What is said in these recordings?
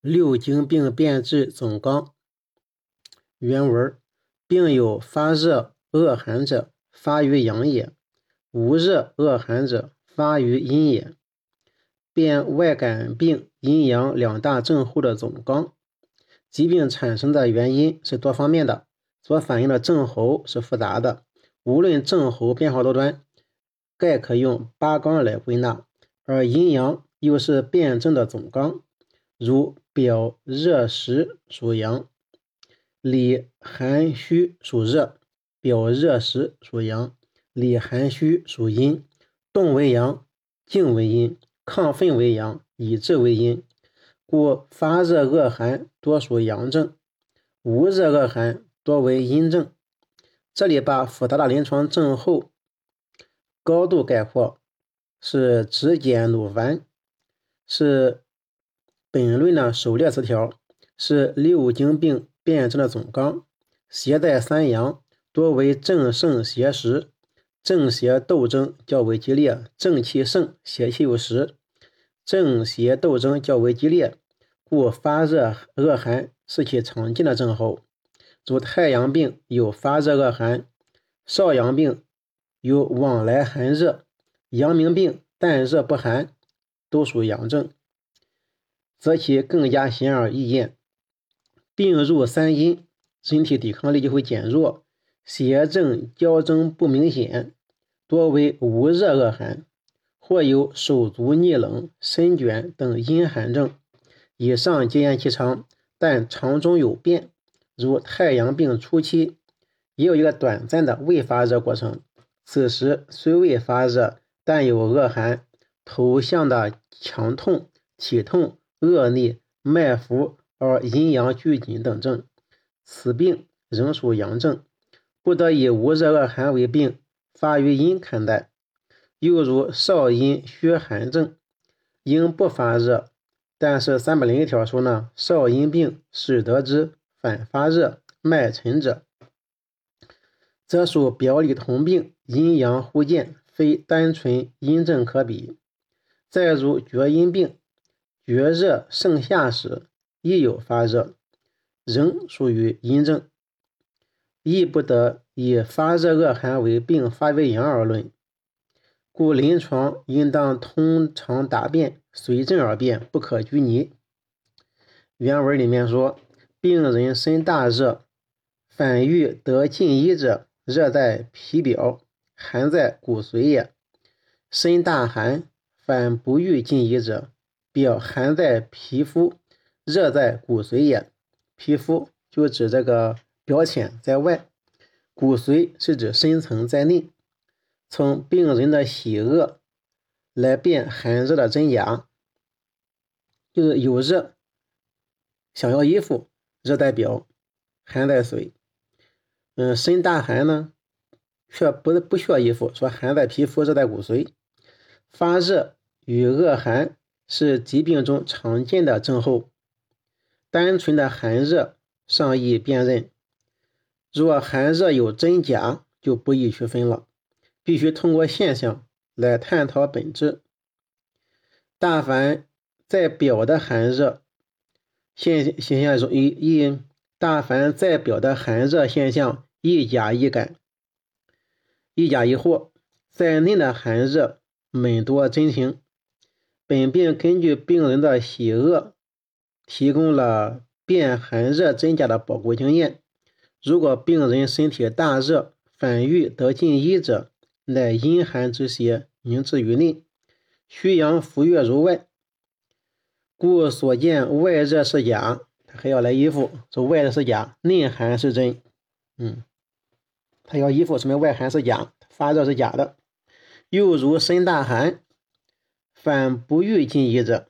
六经病变之总纲。原文：病有发热、恶寒者，发于阳也；无热、恶寒者，发于阴也。辨外感病阴阳两大症候的总纲。疾病产生的原因是多方面的，所反映的症候是复杂的。无论症候变化多端，概可用八纲来归纳。而阴阳又是辨证的总纲，如表热实属阳，里寒虚属热；表热实属阳，里寒虚属阴。动为阳，静为阴，亢奋为阳，以滞为阴。故发热恶寒多属阳症，无热恶寒多为阴症。这里把复杂的临床症候高度概括。是指简努繁，是本论的首列词条，是六经病辨证的总纲。邪在三阳，多为正盛邪实，正邪斗争较为激烈，正气盛，邪气有实，正邪斗争较为激烈，故发热恶寒是其常见的症候。主太阳病有发热恶寒，少阳病有往来寒热。阳明病淡热不寒，都属阳症，则其更加显而易见。病入三阴，身体抵抗力就会减弱，邪正交争不明显，多为无热恶寒，或有手足逆冷、身卷等阴寒症。以上皆言其常，但常中有变，如太阳病初期，也有一个短暂的未发热过程，此时虽未发热。但有恶寒、头项的强痛、体痛、恶逆、脉浮而阴阳俱紧等症，此病仍属阳症，不得以无热恶寒为病发于阴看待。又如少阴虚寒症，应不发热，但是三百零一条说呢，少阴病始得之反发热、脉沉者，则属表里同病，阴阳互见。非单纯阴症可比。再如厥阴病，厥热盛夏时亦有发热，仍属于阴症，亦不得以发热恶寒为病发为阳而论。故临床应当通常答辩，随症而辩，不可拘泥。原文里面说，病人身大热，反欲得进医者，热在皮表。寒在骨髓也，身大寒，反不欲进医者，表寒在皮肤，热在骨髓也。皮肤就指这个表浅在外，骨髓是指深层在内。从病人的喜恶来辨寒热的真假，就是有热，想要衣服，热在表，寒在髓。嗯，身大寒呢？却不不需要衣服，说寒在皮肤，热在骨髓。发热与恶寒是疾病中常见的症候，单纯的寒热尚易辨认，若寒热有真假，就不易区分了。必须通过现象来探讨本质。但凡在表的寒热现现象中，一一大凡在表的寒热现象，一假一感。一假一惑，在内的寒热闷多真情。本病根据病人的喜恶，提供了辨寒热真假的宝贵经验。如果病人身体大热，反欲得进医者，乃阴寒之邪凝滞于内，虚阳浮越如外，故所见外热是假，他还要来衣服，说外热是假，内寒是真。嗯。他要衣服，说明外寒是假，发热是假的。又如身大寒，反不欲进医者，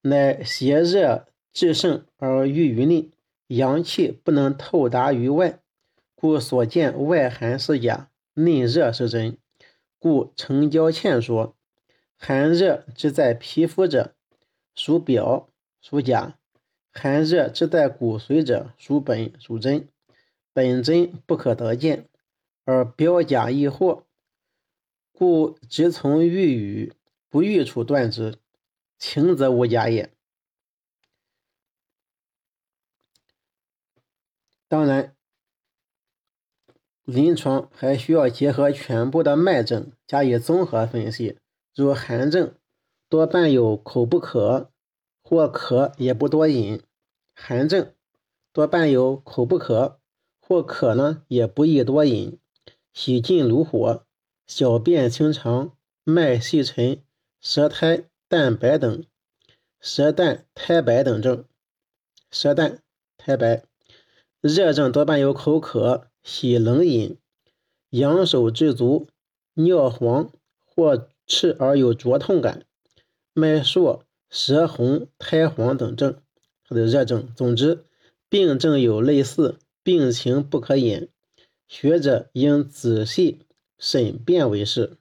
乃邪热至盛而郁于内，阳气不能透达于外，故所见外寒是假，内热是真。故成交欠说：寒热之在皮肤者，属表属假；寒热之在骨髓者，属本属真。本真不可得见，而表假亦惑，故直从欲语，不欲处断之，情则无假也。当然。临床还需要结合全部的脉证加以综合分析，如寒症，多伴有口不渴，或渴也不多饮，寒症，多伴有口不渴，或渴呢，也不宜多饮，喜进炉火。小便清长，脉细沉，舌苔淡白等，舌淡苔白等症。舌淡苔白。热症多伴有口渴、喜冷饮、阳手之足、尿黄或赤而有灼痛感、脉数、舌红、苔黄等症，它的热症。总之，病症有类似，病情不可言，学者应仔细审辩为是。